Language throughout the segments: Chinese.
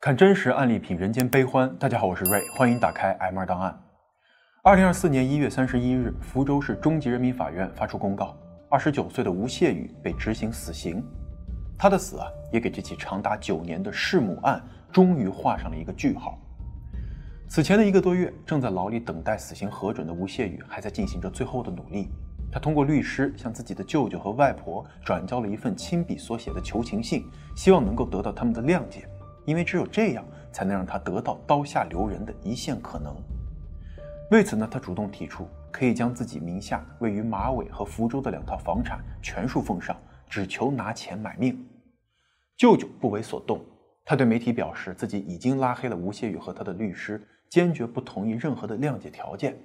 看真实案例，品人间悲欢。大家好，我是瑞，欢迎打开 M 二档案。二零二四年一月三十一日，福州市中级人民法院发出公告，二十九岁的吴谢宇被执行死刑。他的死啊，也给这起长达九年的弑母案终于画上了一个句号。此前的一个多月，正在牢里等待死刑核准的吴谢宇，还在进行着最后的努力。他通过律师向自己的舅舅和外婆转交了一份亲笔所写的求情信，希望能够得到他们的谅解，因为只有这样才能让他得到刀下留人的一线可能。为此呢，他主动提出可以将自己名下位于马尾和福州的两套房产全数奉上，只求拿钱买命。舅舅不为所动，他对媒体表示自己已经拉黑了吴谢宇和他的律师，坚决不同意任何的谅解条件。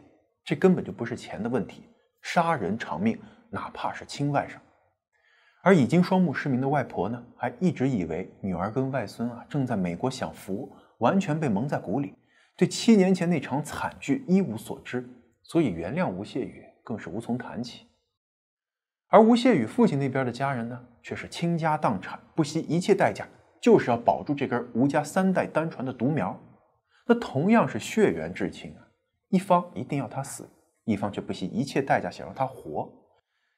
这根本就不是钱的问题。杀人偿命，哪怕是亲外甥。而已经双目失明的外婆呢，还一直以为女儿跟外孙啊正在美国享福，完全被蒙在鼓里，对七年前那场惨剧一无所知，所以原谅吴谢宇更是无从谈起。而吴谢宇父亲那边的家人呢，却是倾家荡产，不惜一切代价，就是要保住这根吴家三代单传的独苗。那同样是血缘至亲啊，一方一定要他死。一方却不惜一切代价想让他活，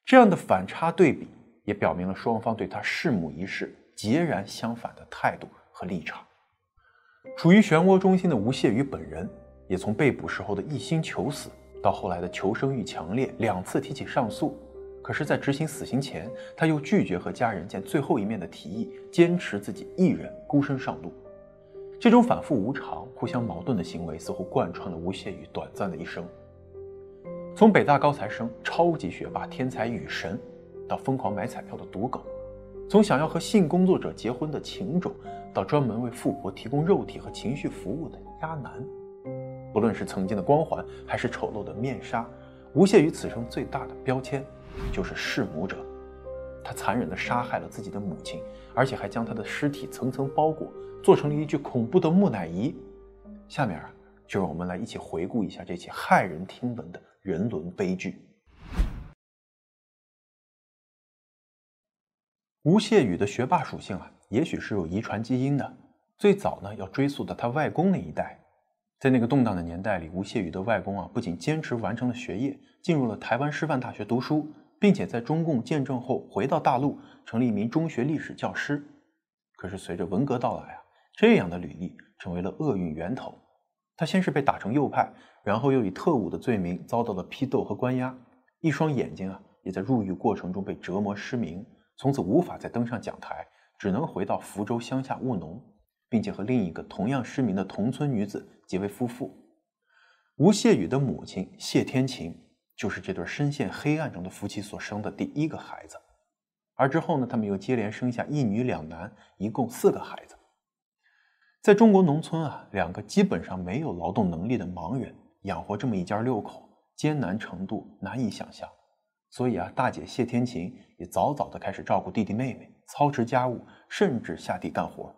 这样的反差对比也表明了双方对他弑母一事截然相反的态度和立场。处于漩涡中心的吴谢宇本人，也从被捕时候的一心求死，到后来的求生欲强烈，两次提起上诉。可是，在执行死刑前，他又拒绝和家人见最后一面的提议，坚持自己一人孤身上路。这种反复无常、互相矛盾的行为，似乎贯穿了吴谢宇短暂的一生。从北大高材生、超级学霸、天才雨神，到疯狂买彩票的赌狗；从想要和性工作者结婚的情种，到专门为富婆提供肉体和情绪服务的渣男。不论是曾经的光环，还是丑陋的面纱，吴谢宇此生最大的标签就是弑母者。他残忍地杀害了自己的母亲，而且还将她的尸体层层包裹，做成了一具恐怖的木乃伊。下面啊，就让我们来一起回顾一下这起骇人听闻的。人伦悲剧。吴谢宇的学霸属性啊，也许是有遗传基因的。最早呢，要追溯到他外公那一代。在那个动荡的年代里，吴谢宇的外公啊，不仅坚持完成了学业，进入了台湾师范大学读书，并且在中共建政后回到大陆，成了一名中学历史教师。可是随着文革到来啊，这样的履历成为了厄运源头。他先是被打成右派，然后又以特务的罪名遭到了批斗和关押，一双眼睛啊也在入狱过程中被折磨失明，从此无法再登上讲台，只能回到福州乡下务农，并且和另一个同样失明的同村女子结为夫妇。吴谢宇的母亲谢天琴就是这对深陷黑暗中的夫妻所生的第一个孩子，而之后呢，他们又接连生下一女两男，一共四个孩子。在中国农村啊，两个基本上没有劳动能力的盲人养活这么一家六口，艰难程度难以想象。所以啊，大姐谢天琴也早早的开始照顾弟弟妹妹，操持家务，甚至下地干活。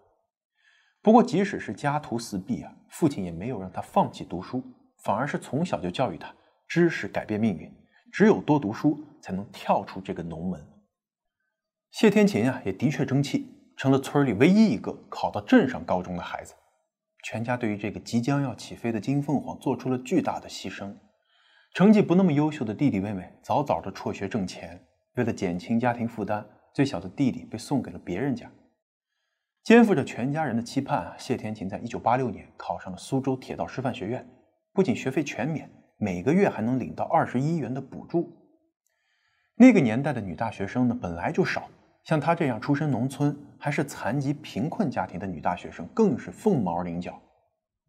不过，即使是家徒四壁啊，父亲也没有让他放弃读书，反而是从小就教育他：知识改变命运，只有多读书才能跳出这个农门。谢天琴啊，也的确争气。成了村里唯一一个考到镇上高中的孩子，全家对于这个即将要起飞的金凤凰做出了巨大的牺牲。成绩不那么优秀的弟弟妹妹早早的辍学挣钱，为了减轻家庭负担，最小的弟弟被送给了别人家。肩负着全家人的期盼啊，谢天琴在一九八六年考上了苏州铁道师范学院，不仅学费全免，每个月还能领到二十一元的补助。那个年代的女大学生呢，本来就少。像她这样出身农村还是残疾贫困家庭的女大学生，更是凤毛麟角。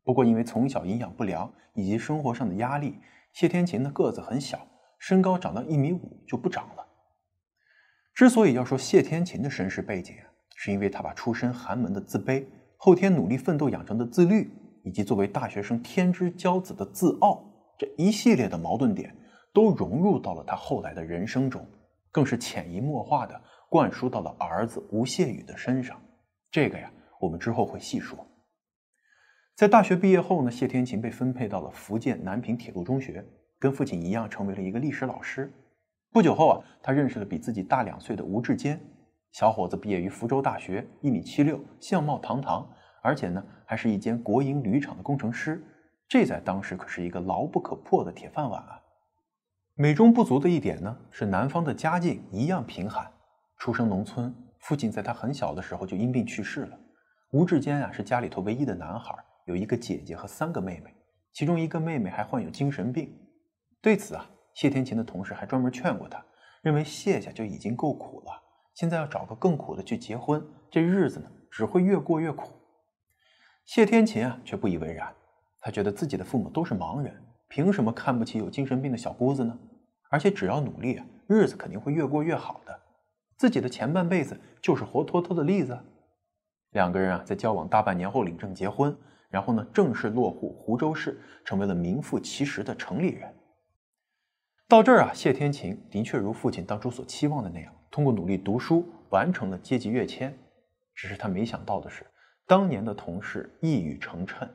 不过，因为从小营养不良以及生活上的压力，谢天琴的个子很小，身高长到一米五就不长了。之所以要说谢天琴的身世背景，是因为他把出身寒门的自卑、后天努力奋斗养成的自律，以及作为大学生天之骄子的自傲这一系列的矛盾点，都融入到了他后来的人生中，更是潜移默化的。灌输到了儿子吴谢宇的身上，这个呀，我们之后会细说。在大学毕业后呢，谢天琴被分配到了福建南平铁路中学，跟父亲一样成为了一个历史老师。不久后啊，他认识了比自己大两岁的吴志坚，小伙子毕业于福州大学，一米七六，相貌堂堂，而且呢还是一间国营铝厂的工程师，这在当时可是一个牢不可破的铁饭碗啊。美中不足的一点呢是男方的家境一样贫寒，出生农村，父亲在他很小的时候就因病去世了。吴志坚啊是家里头唯一的男孩，有一个姐姐和三个妹妹，其中一个妹妹还患有精神病。对此啊，谢天琴的同事还专门劝过他，认为谢家就已经够苦了，现在要找个更苦的去结婚，这日子呢只会越过越苦。谢天琴啊却不以为然，他觉得自己的父母都是盲人，凭什么看不起有精神病的小姑子呢？而且只要努力，日子肯定会越过越好的。自己的前半辈子就是活脱脱的例子。两个人啊在交往大半年后领证结婚，然后呢正式落户湖州市，成为了名副其实的城里人。到这儿啊，谢天琴的确如父亲当初所期望的那样，通过努力读书完成了阶级跃迁。只是他没想到的是，当年的同事一语成谶。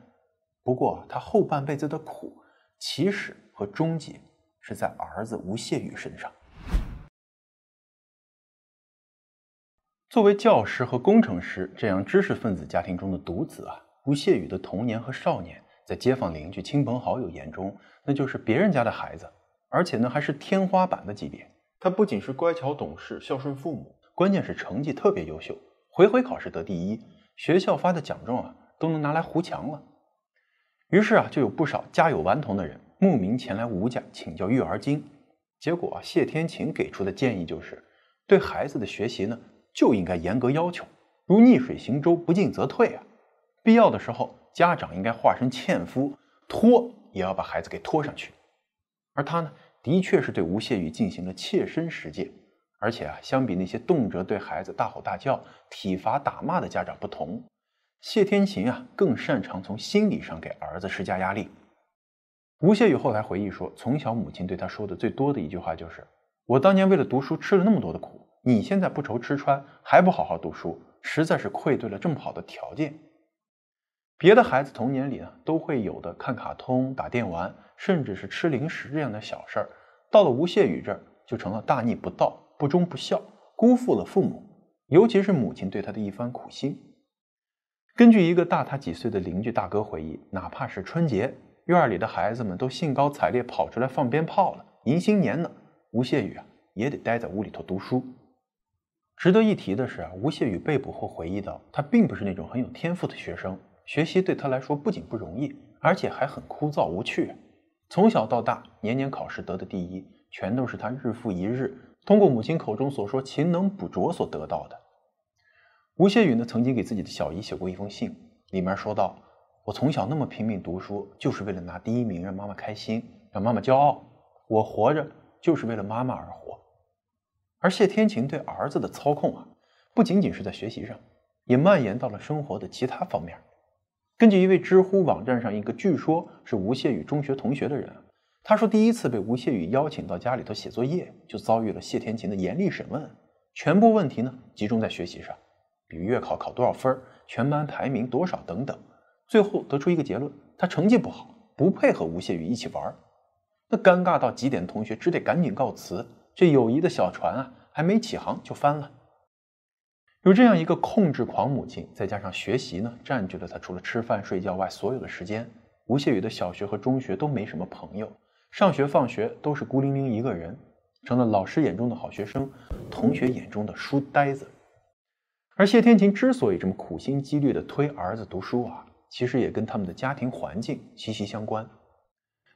不过他后半辈子的苦，起始和终结是在儿子吴谢宇身上。作为教师和工程师这样知识分子家庭中的独子啊，吴谢宇的童年和少年，在街坊邻居、亲朋好友眼中，那就是别人家的孩子。而且呢，还是天花板的级别。他不仅是乖巧懂事、孝顺父母，关键是成绩特别优秀，回回考试得第一，学校发的奖状啊都能拿来糊墙了。于是啊，就有不少家有顽童的人慕名前来吴家请教育儿经。结果啊，谢天琴给出的建议就是，对孩子的学习呢就应该严格要求，如逆水行舟，不进则退啊。必要的时候，家长应该化身纤夫，拖也要把孩子给拖上去。而他呢？的确是对吴谢宇进行了切身实践，而且啊，相比那些动辄对孩子大吼大叫、体罚打骂的家长不同，谢天琴啊更擅长从心理上给儿子施加压力。吴谢宇后来回忆说，从小母亲对他说的最多的一句话就是：“我当年为了读书吃了那么多的苦，你现在不愁吃穿，还不好好读书，实在是愧对了这么好的条件。”别的孩子童年里呢都会有的看卡通、打电玩。甚至是吃零食这样的小事儿，到了吴谢宇这儿就成了大逆不道、不忠不孝，辜负了父母，尤其是母亲对他的一番苦心。根据一个大他几岁的邻居大哥回忆，哪怕是春节，院里的孩子们都兴高采烈跑出来放鞭炮了，迎新年呢，吴谢宇啊也得待在屋里头读书。值得一提的是啊，吴谢宇被捕后回忆到，他并不是那种很有天赋的学生，学习对他来说不仅不容易，而且还很枯燥无趣。从小到大，年年考试得的第一，全都是他日复一日通过母亲口中所说勤能补拙所得到的。吴谢宇呢，曾经给自己的小姨写过一封信，里面说道：“我从小那么拼命读书，就是为了拿第一名，让妈妈开心，让妈妈骄傲。我活着就是为了妈妈而活。”而谢天晴对儿子的操控啊，不仅仅是在学习上，也蔓延到了生活的其他方面。根据一位知乎网站上一个据说是吴谢宇中学同学的人，他说第一次被吴谢宇邀请到家里头写作业，就遭遇了谢天琴的严厉审问，全部问题呢集中在学习上，比如月考考多少分，全班排名多少等等，最后得出一个结论：他成绩不好，不配和吴谢宇一起玩。那尴尬到极点的同学只得赶紧告辞，这友谊的小船啊还没起航就翻了。有这样一个控制狂母亲，再加上学习呢，占据了他除了吃饭睡觉外所有的时间。吴谢宇的小学和中学都没什么朋友，上学放学都是孤零零一个人，成了老师眼中的好学生，同学眼中的书呆子。而谢天琴之所以这么苦心积虑地推儿子读书啊，其实也跟他们的家庭环境息息相关。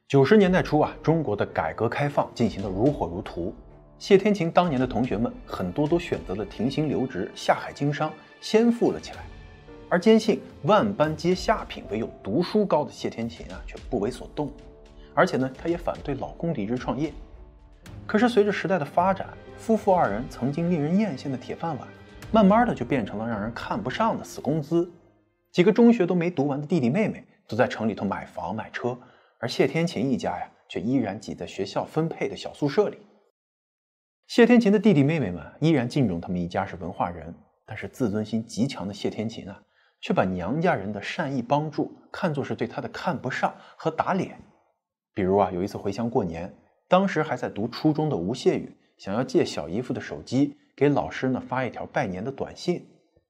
九十年代初啊，中国的改革开放进行得如火如荼。谢天琴当年的同学们很多都选择了停薪留职、下海经商，先富了起来。而坚信万般皆下品，唯有读书高的谢天琴啊，却不为所动。而且呢，他也反对老公离职创业。可是随着时代的发展，夫妇二人曾经令人艳羡的铁饭碗，慢慢的就变成了让人看不上的死工资。几个中学都没读完的弟弟妹妹都在城里头买房买车，而谢天琴一家呀，却依然挤在学校分配的小宿舍里。谢天琴的弟弟妹妹们依然敬重他们一家是文化人，但是自尊心极强的谢天琴啊，却把娘家人的善意帮助看作是对他的看不上和打脸。比如啊，有一次回乡过年，当时还在读初中的吴谢宇想要借小姨夫的手机给老师呢发一条拜年的短信，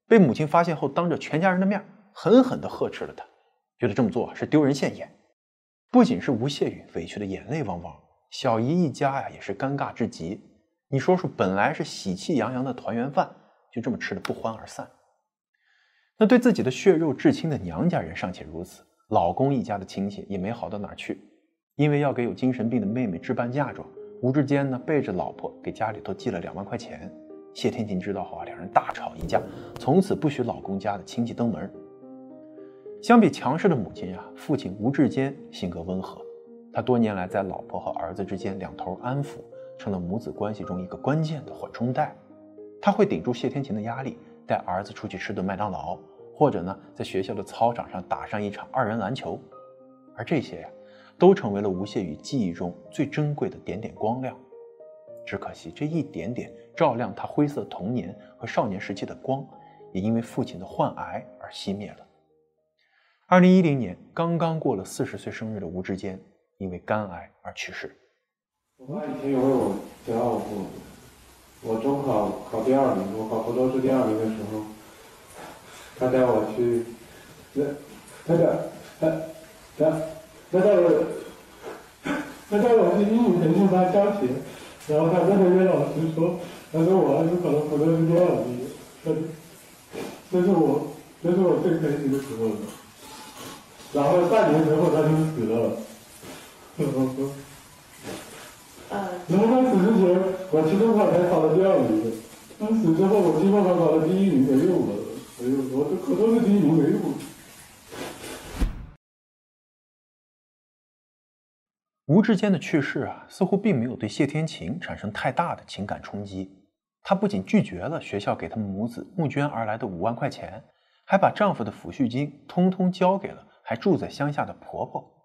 被母亲发现后，当着全家人的面狠狠地呵斥了他，觉得这么做是丢人现眼。不仅是吴谢宇委屈的眼泪汪汪，小姨一家呀也是尴尬至极。你说说，本来是喜气洋洋的团圆饭，就这么吃的不欢而散。那对自己的血肉至亲的娘家人尚且如此，老公一家的亲戚也没好到哪去。因为要给有精神病的妹妹置办嫁妆，吴志坚呢背着老婆给家里头寄了两万块钱。谢天琴知道后啊，两人大吵一架，从此不许老公家的亲戚登门。相比强势的母亲啊，父亲吴志坚性格温和，他多年来在老婆和儿子之间两头安抚，成了母子关系中一个关键的缓冲带。他会顶住谢天琴的压力，带儿子出去吃顿麦当劳，或者呢，在学校的操场上打上一场二人篮球，而这些呀，都成为了吴谢宇记忆中最珍贵的点点光亮。只可惜这一点点照亮他灰色童年和少年时期的光，也因为父亲的患癌而熄灭了。二零一零年，刚刚过了四十岁生日的吴志坚，因为肝癌而去世。我妈以前有为我骄傲过，我中考考第二名，我考福州市第二名的时候，她带我去，那，那个，他，他，他带我，他带我去英语培训班交钱，然后他跟那个老师说，他说我儿子考了福州市第二名，这，这是我，这是我最开心的时候了。然后半年之后他就死了。呃。然后然后他死之前，我期中考才考了第二名。他死之后，我期末考考了第一名，没用了。哎呦，我这可都是第一名，没用。吴志坚的去世啊，似乎并没有对谢天琴产生太大的情感冲击。她不仅拒绝了学校给他们母子募捐而来的五万块钱，还把丈夫的抚恤金通通交给了。还住在乡下的婆婆，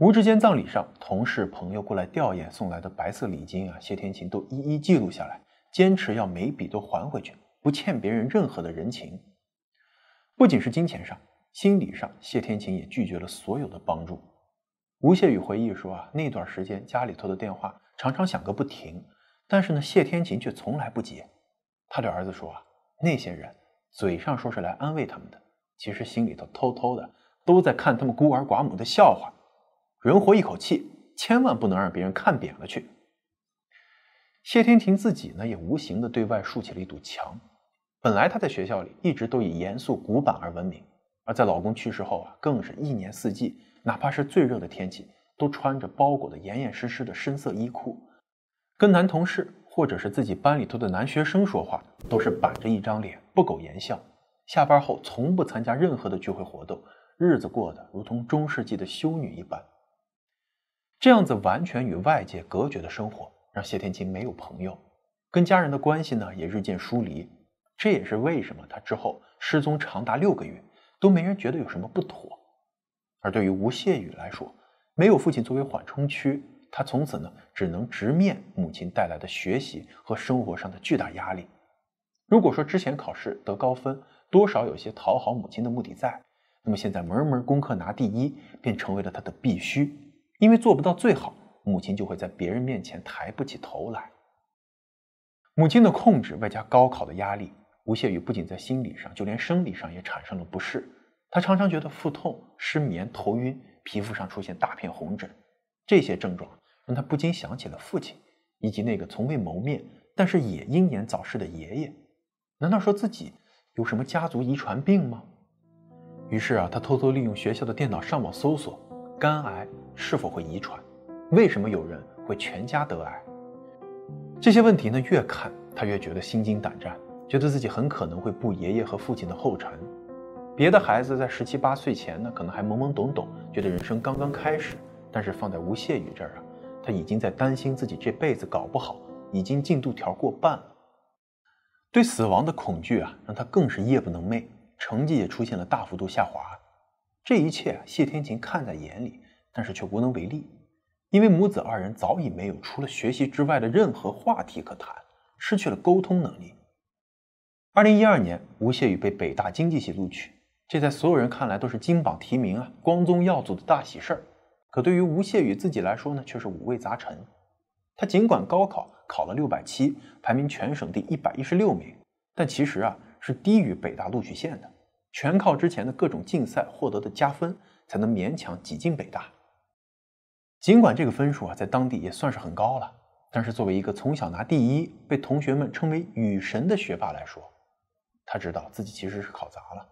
吴志坚葬礼上，同事朋友过来吊唁送来的白色礼金啊，谢天琴都一一记录下来，坚持要每笔都还回去，不欠别人任何的人情。不仅是金钱上，心理上，谢天琴也拒绝了所有的帮助。吴谢宇回忆说啊，那段时间家里头的电话常常响个不停，但是呢，谢天琴却从来不接。他对儿子说啊，那些人嘴上说是来安慰他们的，其实心里头偷偷的。都在看他们孤儿寡母的笑话，人活一口气，千万不能让别人看扁了去。谢天婷自己呢，也无形的对外竖起了一堵墙。本来她在学校里一直都以严肃古板而闻名，而在老公去世后啊，更是一年四季，哪怕是最热的天气，都穿着包裹的严严实实的深色衣裤，跟男同事或者是自己班里头的男学生说话，都是板着一张脸，不苟言笑。下班后从不参加任何的聚会活动。日子过得如同中世纪的修女一般，这样子完全与外界隔绝的生活，让谢天琴没有朋友，跟家人的关系呢也日渐疏离。这也是为什么她之后失踪长达六个月，都没人觉得有什么不妥。而对于吴谢宇来说，没有父亲作为缓冲区，他从此呢只能直面母亲带来的学习和生活上的巨大压力。如果说之前考试得高分，多少有些讨好母亲的目的在。那么现在门门功课拿第一，便成为了他的必须，因为做不到最好，母亲就会在别人面前抬不起头来。母亲的控制外加高考的压力，吴谢宇不仅在心理上，就连生理上也产生了不适。他常常觉得腹痛、失眠、头晕，皮肤上出现大片红疹，这些症状让他不禁想起了父亲，以及那个从未谋面但是也英年早逝的爷爷。难道说自己有什么家族遗传病吗？于是啊，他偷偷利用学校的电脑上网搜索，肝癌是否会遗传？为什么有人会全家得癌？这些问题呢，越看他越觉得心惊胆战，觉得自己很可能会步爷爷和父亲的后尘。别的孩子在十七八岁前呢，可能还懵懵懂懂，觉得人生刚刚开始。但是放在吴谢宇这儿啊，他已经在担心自己这辈子搞不好，已经进度条过半了。对死亡的恐惧啊，让他更是夜不能寐。成绩也出现了大幅度下滑，这一切谢天琴看在眼里，但是却无能为力，因为母子二人早已没有除了学习之外的任何话题可谈，失去了沟通能力。二零一二年，吴谢宇被北大经济系录取，这在所有人看来都是金榜题名啊，光宗耀祖的大喜事儿。可对于吴谢宇自己来说呢，却是五味杂陈。他尽管高考考了六百七，排名全省第一百一十六名，但其实啊。是低于北大录取线的，全靠之前的各种竞赛获得的加分，才能勉强挤进北大。尽管这个分数啊，在当地也算是很高了，但是作为一个从小拿第一、被同学们称为“雨神”的学霸来说，他知道自己其实是考砸了。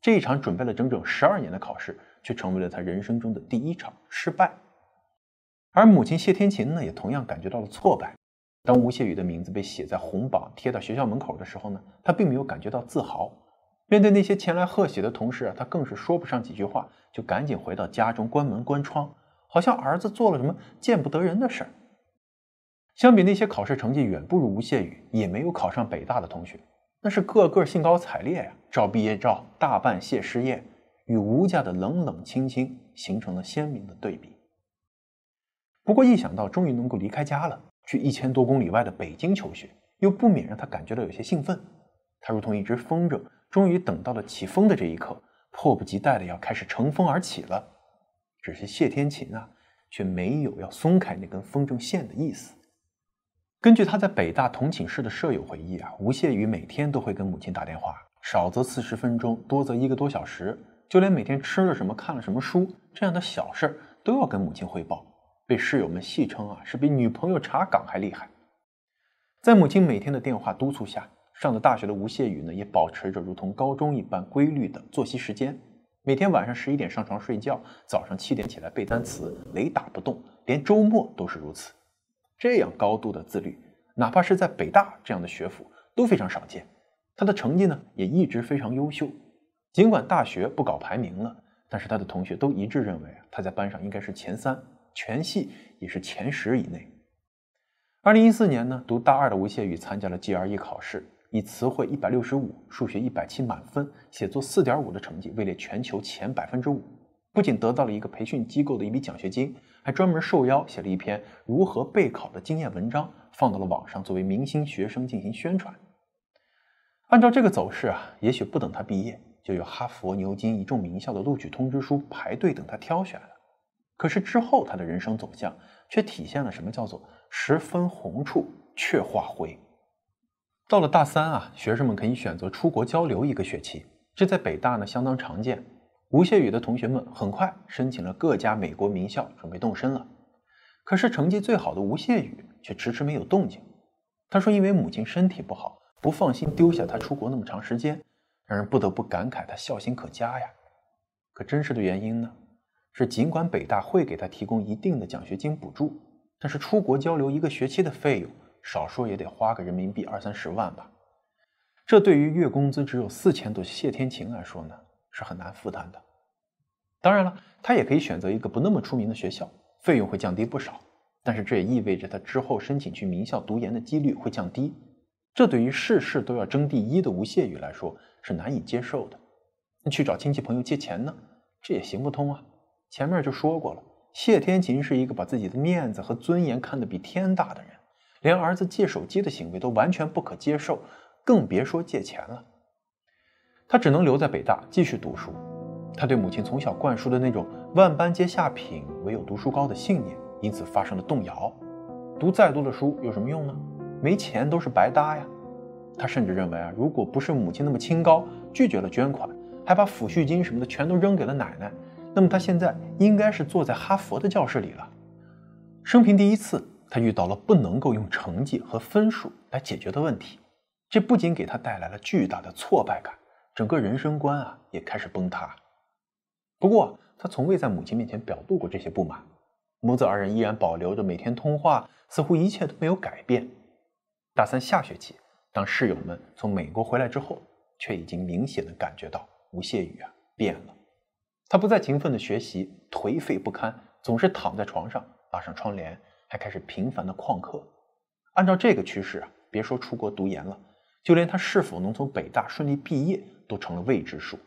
这一场准备了整整十二年的考试，却成为了他人生中的第一场失败。而母亲谢天琴呢，也同样感觉到了挫败。当吴谢宇的名字被写在红榜贴到学校门口的时候呢，他并没有感觉到自豪。面对那些前来贺喜的同事啊，他更是说不上几句话，就赶紧回到家中关门关窗。好像儿子做了什么见不得人的事儿。相比那些考试成绩远不如吴谢宇，也没有考上北大的同学，那是个个兴高采烈呀，照毕业照，大办谢师宴，与吴家的冷冷清清形成了鲜明的对比。不过一想到终于能够离开家了，去一千多公里外的北京求学，又不免让他感觉到有些兴奋。他如同一只风筝，终于等到了起风的这一刻，迫不及待的要开始乘风而起了。只是谢天琴啊，却没有要松开那根风筝线的意思。根据他在北大同寝室的舍友回忆啊，吴谢宇每天都会跟母亲打电话，少则四十分钟，多则一个多小时。就连每天吃了什么、看了什么书这样的小事儿，都要跟母亲汇报，被室友们戏称啊是比女朋友查岗还厉害。在母亲每天的电话督促下，上了大学的吴谢宇呢，也保持着如同高中一般规律的作息时间。每天晚上十一点上床睡觉，早上七点起来背单词，雷打不动，连周末都是如此。这样高度的自律，哪怕是在北大这样的学府都非常少见。他的成绩呢，也一直非常优秀。尽管大学不搞排名了，但是他的同学都一致认为啊，他在班上应该是前三，全系也是前十以内。二零一四年呢，读大二的吴谢宇参加了 GRE 考试。以词汇一百六十五、数学一百七满分、写作四点五的成绩位列全球前百分之五，不仅得到了一个培训机构的一笔奖学金，还专门受邀写了一篇如何备考的经验文章，放到了网上作为明星学生进行宣传。按照这个走势啊，也许不等他毕业，就有哈佛、牛津一众名校的录取通知书排队等他挑选了。可是之后他的人生走向却体现了什么叫做“十分红处却化灰”。到了大三啊，学生们可以选择出国交流一个学期，这在北大呢相当常见。吴谢宇的同学们很快申请了各家美国名校，准备动身了。可是成绩最好的吴谢宇却迟迟没有动静。他说：“因为母亲身体不好，不放心丢下他出国那么长时间，让人不得不感慨他孝心可嘉呀。”可真实的原因呢，是尽管北大会给他提供一定的奖学金补助，但是出国交流一个学期的费用。少说也得花个人民币二三十万吧，这对于月工资只有四千多谢天晴来说呢，是很难负担的。当然了，他也可以选择一个不那么出名的学校，费用会降低不少。但是这也意味着他之后申请去名校读研的几率会降低，这对于事事都要争第一的吴谢宇来说是难以接受的。那去找亲戚朋友借钱呢，这也行不通啊。前面就说过了，谢天琴是一个把自己的面子和尊严看得比天大的人。连儿子借手机的行为都完全不可接受，更别说借钱了。他只能留在北大继续读书。他对母亲从小灌输的那种“万般皆下品，唯有读书高”的信念，因此发生了动摇。读再多的书有什么用呢？没钱都是白搭呀。他甚至认为啊，如果不是母亲那么清高，拒绝了捐款，还把抚恤金什么的全都扔给了奶奶，那么他现在应该是坐在哈佛的教室里了。生平第一次。他遇到了不能够用成绩和分数来解决的问题，这不仅给他带来了巨大的挫败感，整个人生观啊也开始崩塌。不过他从未在母亲面前表露过这些不满，母子二人依然保留着每天通话，似乎一切都没有改变。大三下学期，当室友们从美国回来之后，却已经明显的感觉到吴谢宇啊变了。他不再勤奋的学习，颓废不堪，总是躺在床上，拉上窗帘。还开始频繁的旷课，按照这个趋势啊，别说出国读研了，就连他是否能从北大顺利毕业都成了未知数。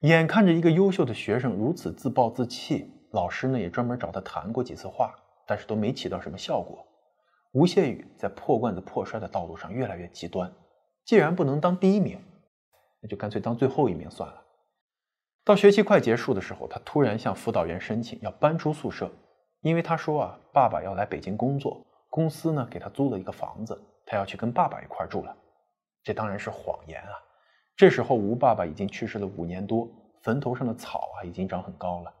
眼看着一个优秀的学生如此自暴自弃，老师呢也专门找他谈过几次话，但是都没起到什么效果。吴谢宇在破罐子破摔的道路上越来越极端，既然不能当第一名，那就干脆当最后一名算了。到学期快结束的时候，他突然向辅导员申请要搬出宿舍。因为他说啊，爸爸要来北京工作，公司呢给他租了一个房子，他要去跟爸爸一块住了。这当然是谎言啊！这时候吴爸爸已经去世了五年多，坟头上的草啊已经长很高了。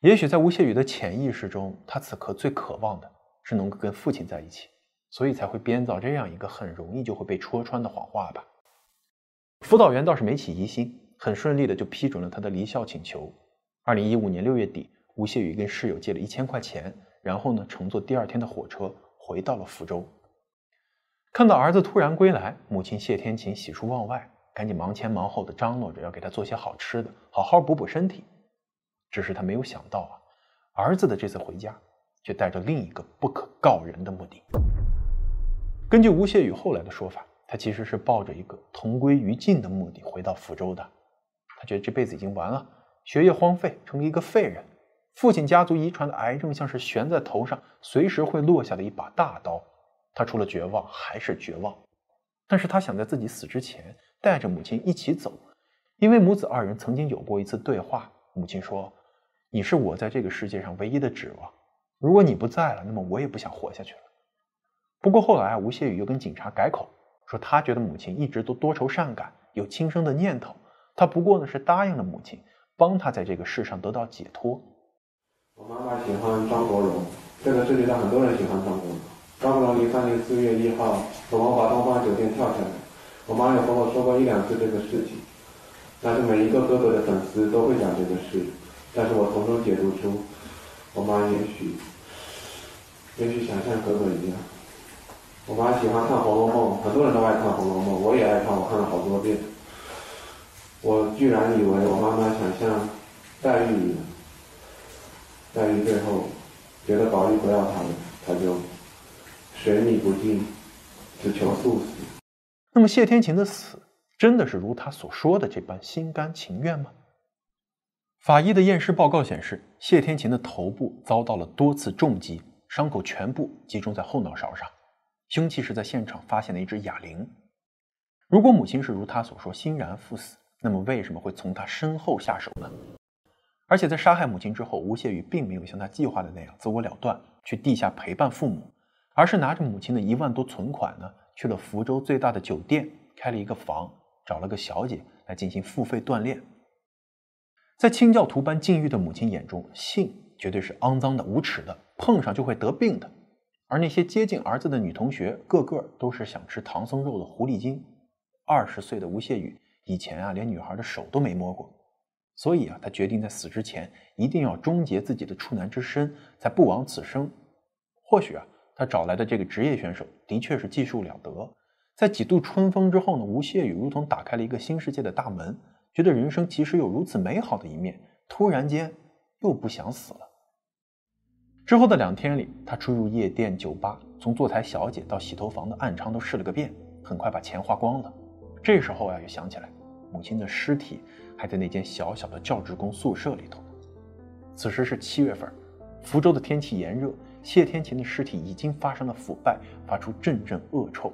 也许在吴谢宇的潜意识中，他此刻最渴望的是能够跟父亲在一起，所以才会编造这样一个很容易就会被戳穿的谎话吧。辅导员倒是没起疑心，很顺利的就批准了他的离校请求。二零一五年六月底，吴谢宇跟室友借了一千块钱，然后呢乘坐第二天的火车回到了福州。看到儿子突然归来，母亲谢天琴喜出望外，赶紧忙前忙后的张罗着要给他做些好吃的，好好补补身体。只是他没有想到啊，儿子的这次回家却带着另一个不可告人的目的。根据吴谢宇后来的说法，他其实是抱着一个同归于尽的目的回到福州的。他觉得这辈子已经完了，学业荒废，成为一个废人。父亲家族遗传的癌症像是悬在头上，随时会落下的一把大刀。他除了绝望还是绝望，但是他想在自己死之前带着母亲一起走，因为母子二人曾经有过一次对话。母亲说：“你是我在这个世界上唯一的指望，如果你不在了，那么我也不想活下去了。”不过后来吴谢宇又跟警察改口，说他觉得母亲一直都多愁善感，有轻生的念头，他不过呢是答应了母亲，帮他在这个世上得到解脱。我妈妈喜欢张国荣，这个世界上很多人喜欢张国荣。张国荣零三年四月一号从华东方酒店跳下来，我妈有跟我说过一两次这个事情，但是每一个哥哥的粉丝都会讲这个事，但是我从中解读出，我妈也许，也许想像哥哥一样，我妈喜欢看《红楼梦》，很多人都爱看《红楼梦》，我也爱看，我看了好多遍。我居然以为我妈妈想像黛玉一样，黛玉最后觉得宝玉不要她了，她就。水米不进，只求速死。那么谢天琴的死真的是如他所说的这般心甘情愿吗？法医的验尸报告显示，谢天琴的头部遭到了多次重击，伤口全部集中在后脑勺上，凶器是在现场发现的一只哑铃。如果母亲是如他所说欣然赴死，那么为什么会从他身后下手呢？而且在杀害母亲之后，吴谢宇并没有像他计划的那样自我了断，去地下陪伴父母。而是拿着母亲的一万多存款呢，去了福州最大的酒店，开了一个房，找了个小姐来进行付费锻炼。在清教徒般禁欲的母亲眼中，性绝对是肮脏的、无耻的，碰上就会得病的。而那些接近儿子的女同学，个个都是想吃唐僧肉的狐狸精。二十岁的吴谢宇以前啊，连女孩的手都没摸过，所以啊，他决定在死之前一定要终结自己的处男之身，才不枉此生。或许啊。他找来的这个职业选手的确是技术了得，在几度春风之后呢，吴谢宇如同打开了一个新世界的大门，觉得人生其实有如此美好的一面，突然间又不想死了。之后的两天里，他出入夜店酒吧，从坐台小姐到洗头房的暗娼都试了个遍，很快把钱花光了。这时候呀，又想起来母亲的尸体还在那间小小的教职工宿舍里头。此时是七月份，福州的天气炎热。谢天琴的尸体已经发生了腐败，发出阵阵恶臭。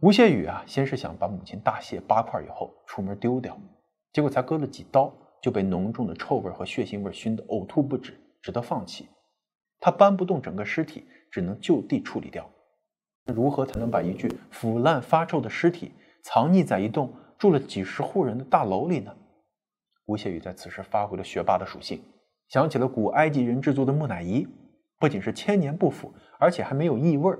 吴谢宇啊，先是想把母亲大卸八块以后出门丢掉，结果才割了几刀，就被浓重的臭味和血腥味熏得呕吐不止，只得放弃。他搬不动整个尸体，只能就地处理掉。如何才能把一具腐烂发臭的尸体藏匿在一栋住了几十户人的大楼里呢？吴谢宇在此时发挥了学霸的属性，想起了古埃及人制作的木乃伊。不仅是千年不腐，而且还没有异味儿。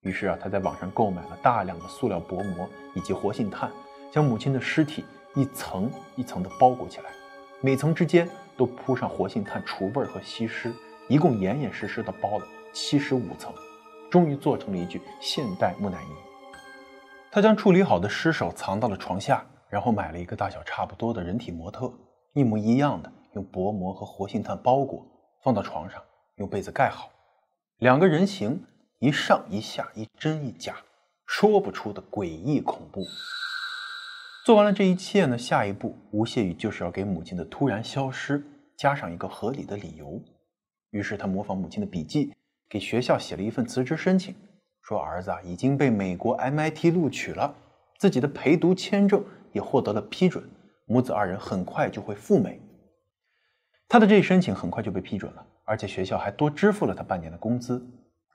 于是啊，他在网上购买了大量的塑料薄膜以及活性炭，将母亲的尸体一层一层的包裹起来，每层之间都铺上活性炭除味儿和吸湿，一共严严实实的包了七十五层，终于做成了一具现代木乃伊。他将处理好的尸首藏到了床下，然后买了一个大小差不多的人体模特，一模一样的，用薄膜和活性炭包裹，放到床上。用被子盖好，两个人形一上一下，一真一假，说不出的诡异恐怖。做完了这一切呢，下一步吴谢宇就是要给母亲的突然消失加上一个合理的理由。于是他模仿母亲的笔记，给学校写了一份辞职申请，说儿子啊已经被美国 MIT 录取了，自己的陪读签证也获得了批准，母子二人很快就会赴美。他的这一申请很快就被批准了。而且学校还多支付了他半年的工资，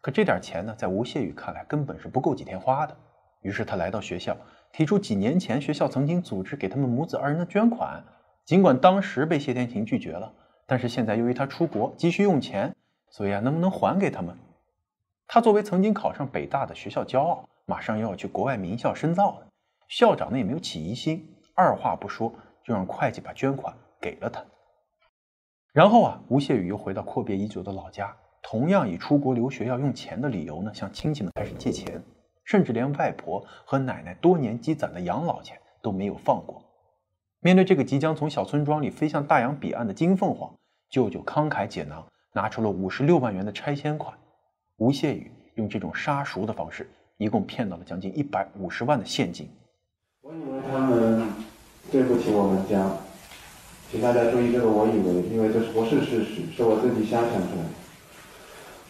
可这点钱呢，在吴谢宇看来根本是不够几天花的。于是他来到学校，提出几年前学校曾经组织给他们母子二人的捐款，尽管当时被谢天琴拒绝了，但是现在由于他出国急需用钱，所以啊，能不能还给他们？他作为曾经考上北大的学校骄傲，马上又要去国外名校深造了，校长呢也没有起疑心，二话不说就让会计把捐款给了他。然后啊，吴谢宇又回到阔别已久的老家，同样以出国留学要用钱的理由呢，向亲戚们开始借钱。甚至连外婆和奶奶多年积攒的养老钱都没有放过。面对这个即将从小村庄里飞向大洋彼岸的金凤凰，舅舅慷慨解囊，拿出了五十六万元的拆迁款。吴谢宇用这种杀熟的方式，一共骗到了将近一百五十万的现金。我以为他们对不起我们家，请大家注意这个，我以为，因为这不是事实，是我自己瞎想出来的。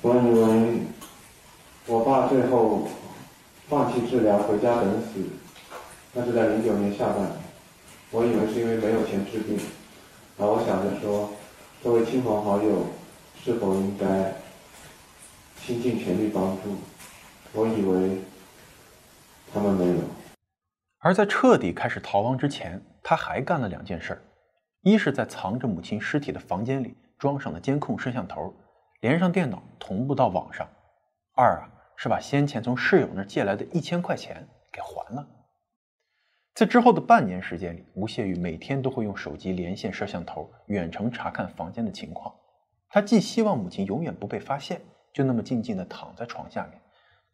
我以为我爸最后。放弃治疗，回家等死。那是在零九年下半年。我以为是因为没有钱治病，而我想着说，作为亲朋好友，是否应该倾尽全力帮助？我以为他们没有。而在彻底开始逃亡之前，他还干了两件事儿：一是在藏着母亲尸体的房间里装上了监控摄像头，连上电脑同步到网上；二啊。是把先前从室友那借来的一千块钱给还了。在之后的半年时间里，吴谢宇每天都会用手机连线摄像头，远程查看房间的情况。他既希望母亲永远不被发现，就那么静静地躺在床下面，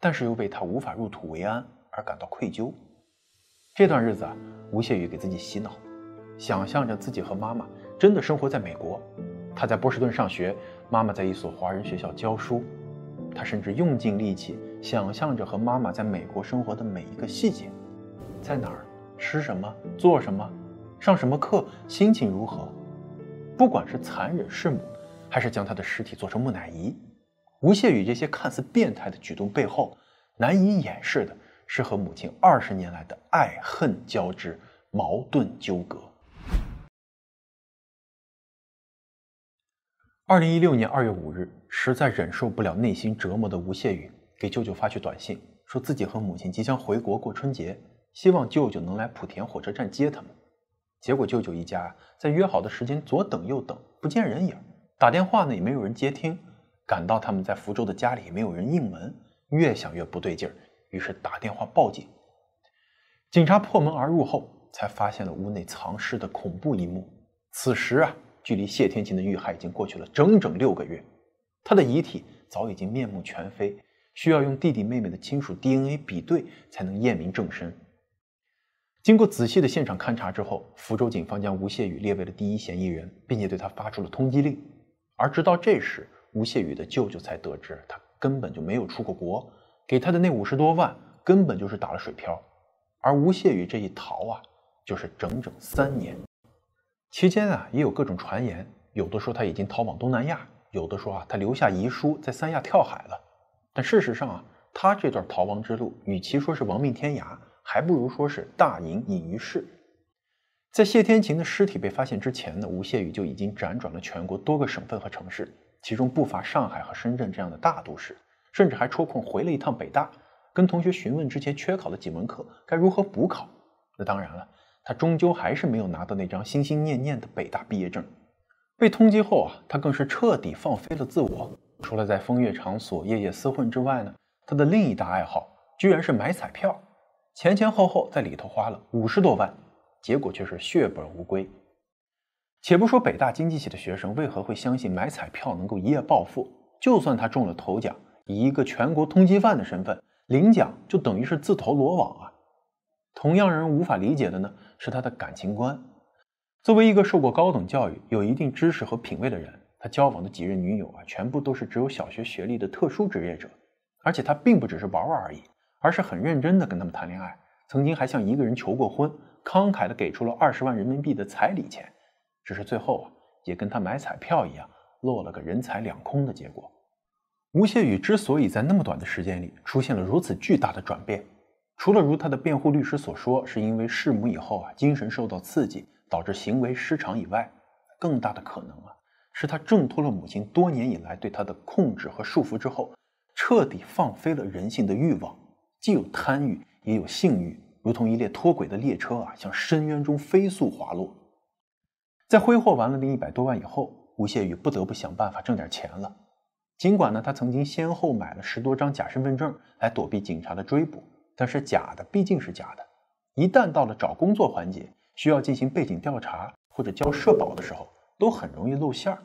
但是又为他无法入土为安而感到愧疚。这段日子啊，吴谢宇给自己洗脑，想象着自己和妈妈真的生活在美国。他在波士顿上学，妈妈在一所华人学校教书。他甚至用尽力气想象着和妈妈在美国生活的每一个细节，在哪儿吃什么做什么，上什么课心情如何。不管是残忍弑母，还是将他的尸体做成木乃伊，吴谢宇这些看似变态的举动背后，难以掩饰的是和母亲二十年来的爱恨交织、矛盾纠葛。二零一六年二月五日，实在忍受不了内心折磨的吴谢宇给舅舅发去短信，说自己和母亲即将回国过春节，希望舅舅能来莆田火车站接他们。结果舅舅一家在约好的时间左等右等，不见人影，打电话呢也没有人接听，赶到他们在福州的家里没有人应门，越想越不对劲儿，于是打电话报警。警察破门而入后，才发现了屋内藏尸的恐怖一幕。此时啊。距离谢天琴的遇害已经过去了整整六个月，他的遗体早已经面目全非，需要用弟弟妹妹的亲属 DNA 比对才能验明正身。经过仔细的现场勘查之后，福州警方将吴谢宇列为了第一嫌疑人，并且对他发出了通缉令。而直到这时，吴谢宇的舅舅才得知，他根本就没有出过国，给他的那五十多万根本就是打了水漂。而吴谢宇这一逃啊，就是整整三年。期间啊，也有各种传言，有的说他已经逃往东南亚，有的说啊他留下遗书在三亚跳海了。但事实上啊，他这段逃亡之路，与其说是亡命天涯，还不如说是大隐隐于市。在谢天琴的尸体被发现之前呢，吴谢宇就已经辗转了全国多个省份和城市，其中不乏上海和深圳这样的大都市，甚至还抽空回了一趟北大，跟同学询问之前缺考的几门课该如何补考。那当然了。他终究还是没有拿到那张心心念念的北大毕业证。被通缉后啊，他更是彻底放飞了自我。除了在风月场所夜夜厮混之外呢，他的另一大爱好居然是买彩票。前前后后在里头花了五十多万，结果却是血本无归。且不说北大经济系的学生为何会相信买彩票能够一夜暴富，就算他中了头奖，以一个全国通缉犯的身份领奖，就等于是自投罗网啊。同样让人无法理解的呢，是他的感情观。作为一个受过高等教育、有一定知识和品位的人，他交往的几任女友啊，全部都是只有小学学历的特殊职业者。而且他并不只是玩玩而已，而是很认真的跟他们谈恋爱。曾经还向一个人求过婚，慷慨的给出了二十万人民币的彩礼钱。只是最后啊，也跟他买彩票一样，落了个人财两空的结果。吴谢宇之所以在那么短的时间里出现了如此巨大的转变，除了如他的辩护律师所说，是因为弑母以后啊，精神受到刺激，导致行为失常以外，更大的可能啊，是他挣脱了母亲多年以来对他的控制和束缚之后，彻底放飞了人性的欲望，既有贪欲，也有性欲，如同一列脱轨的列车啊，向深渊中飞速滑落。在挥霍完了那一百多万以后，吴谢宇不得不想办法挣点钱了。尽管呢，他曾经先后买了十多张假身份证来躲避警察的追捕，但是假的毕竟是假的，一旦到了找工作环节，需要进行背景调查或者交社保的时候，都很容易露馅儿。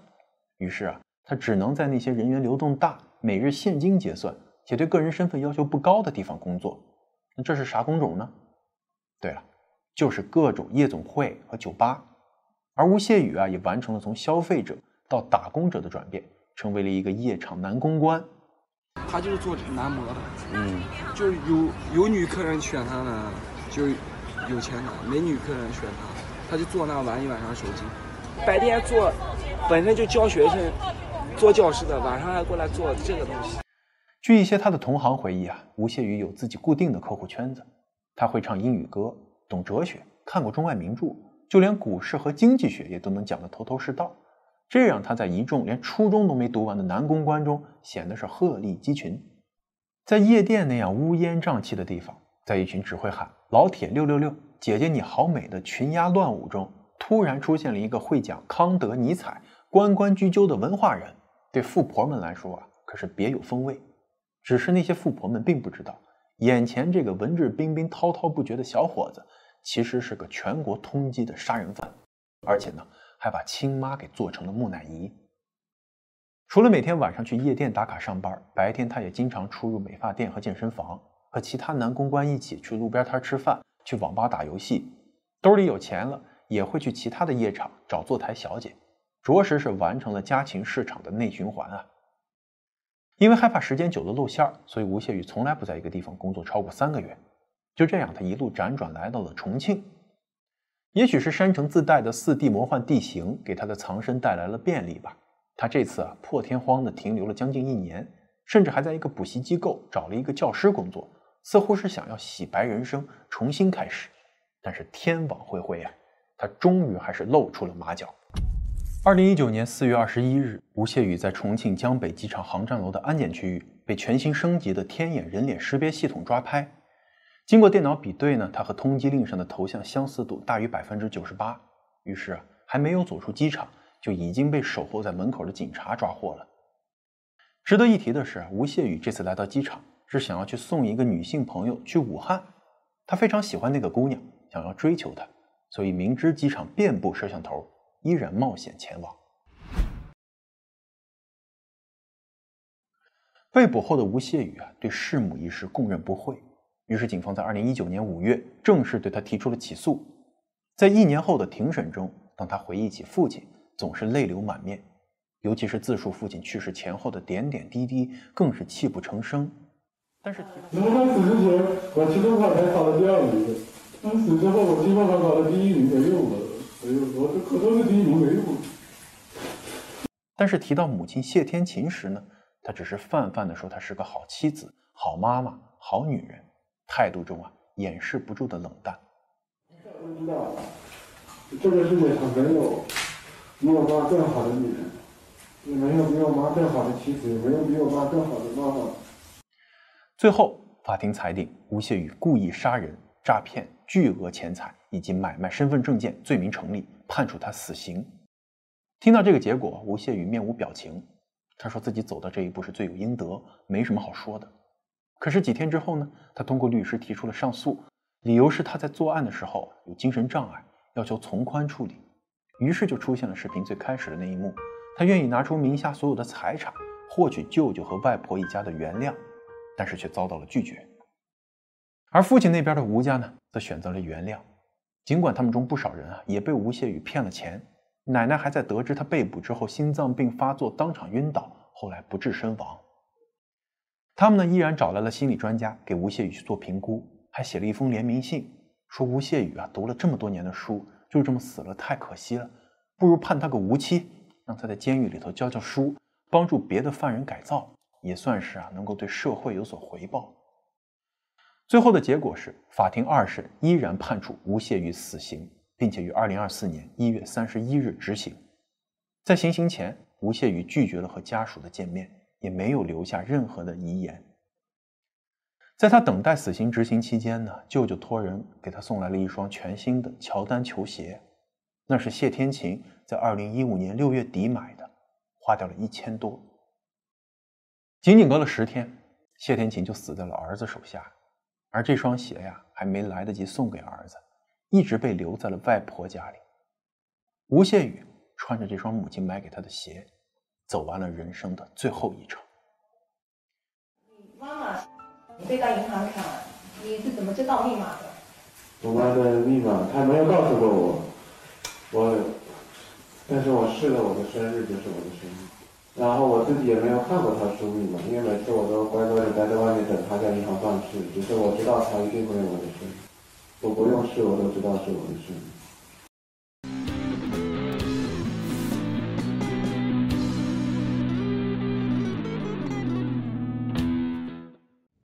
于是啊，他只能在那些人员流动大、每日现金结算且对个人身份要求不高的地方工作。那这是啥工种呢？对了，就是各种夜总会和酒吧。而吴谢宇啊，也完成了从消费者到打工者的转变。成为了一个夜场男公关，他就是做男模的，嗯，就是有有女客人选他呢，就有钱拿；没女客人选他，他就坐那玩一晚上手机。白天做，本身就教学生，做教师的，晚上还过来做这个东西。据一些他的同行回忆啊，吴谢宇有自己固定的客户圈子，他会唱英语歌，懂哲学，看过中外名著，就连股市和经济学也都能讲得头头是道。这让他在一众连初中都没读完的男公关中显得是鹤立鸡群。在夜店那样乌烟瘴气的地方，在一群只会喊“老铁六六六，姐姐你好美”的群鸦乱舞中，突然出现了一个会讲康德、尼采、关关雎鸠的文化人，对富婆们来说啊，可是别有风味。只是那些富婆们并不知道，眼前这个文质彬彬、滔滔不绝的小伙子，其实是个全国通缉的杀人犯，而且呢。还把亲妈给做成了木乃伊。除了每天晚上去夜店打卡上班，白天他也经常出入美发店和健身房，和其他男公关一起去路边摊吃饭，去网吧打游戏。兜里有钱了，也会去其他的夜场找坐台小姐，着实是完成了家禽市场的内循环啊。因为害怕时间久了露馅儿，所以吴谢宇从来不在一个地方工作超过三个月。就这样，他一路辗转来到了重庆。也许是山城自带的四 D 魔幻地形给他的藏身带来了便利吧。他这次啊破天荒的停留了将近一年，甚至还在一个补习机构找了一个教师工作，似乎是想要洗白人生，重新开始。但是天网恢恢啊，他终于还是露出了马脚。二零一九年四月二十一日，吴谢宇在重庆江北机场航站楼的安检区域被全新升级的天眼人脸识别系统抓拍。经过电脑比对呢，他和通缉令上的头像相似度大于百分之九十八。于是，还没有走出机场，就已经被守候在门口的警察抓获了。值得一提的是，吴谢宇这次来到机场是想要去送一个女性朋友去武汉，他非常喜欢那个姑娘，想要追求她，所以明知机场遍布摄像头，依然冒险前往。被捕后的吴谢宇啊，对弑母一事供认不讳。于是，警方在二零一九年五月正式对他提出了起诉。在一年后的庭审中，当他回忆起父亲，总是泪流满面，尤其是自述父亲去世前后的点点滴滴，更是泣不成声。但是，我刚死之前，我期中考才考了第二名，刚死之后，我期末考考了第一名，没有了，没有，我这可都是第一名，没有。但是提到母亲谢天琴时呢，他只是泛泛的说她是个好妻子、好妈妈、好女人。态度中啊，掩饰不住的冷淡。知道，这个世界上没有比我妈更好的女人，也没有比我妈更好的妻子，也没有比我妈更好的妈妈。最后，法庭裁定吴谢宇故意杀人、诈骗巨额钱财以及买卖身份证件罪名成立，判处他死刑。听到这个结果，吴谢宇面无表情，他说自己走到这一步是罪有应得，没什么好说的。可是几天之后呢？他通过律师提出了上诉，理由是他在作案的时候有精神障碍，要求从宽处理。于是就出现了视频最开始的那一幕，他愿意拿出名下所有的财产，获取舅舅和外婆一家的原谅，但是却遭到了拒绝。而父亲那边的吴家呢，则选择了原谅，尽管他们中不少人啊也被吴谢宇骗了钱。奶奶还在得知他被捕之后心脏病发作，当场晕倒，后来不治身亡。他们呢依然找来了心理专家给吴谢宇去做评估，还写了一封联名信，说吴谢宇啊读了这么多年的书，就这么死了太可惜了，不如判他个无期，让他在监狱里头教教书，帮助别的犯人改造，也算是啊能够对社会有所回报。最后的结果是，法庭二审依然判处吴谢宇死刑，并且于二零二四年一月三十一日执行。在行刑前，吴谢宇拒绝了和家属的见面。也没有留下任何的遗言。在他等待死刑执行期间呢，舅舅托人给他送来了一双全新的乔丹球鞋，那是谢天琴在二零一五年六月底买的，花掉了一千多。仅仅隔了十天，谢天琴就死在了儿子手下，而这双鞋呀，还没来得及送给儿子，一直被留在了外婆家里。吴谢宇穿着这双母亲买给他的鞋，走完了人生的最后一程。妈妈。你被到银行卡，你是怎么知道密码的？我妈的密码，她没有告诉过我，我，但是我试了我的生日就是我的生日，然后我自己也没有看过她输密码，因为每次我都乖乖的待在外面等她在银行办事，只是我知道她一定会用我的生日，我不用试我都知道是我的生日。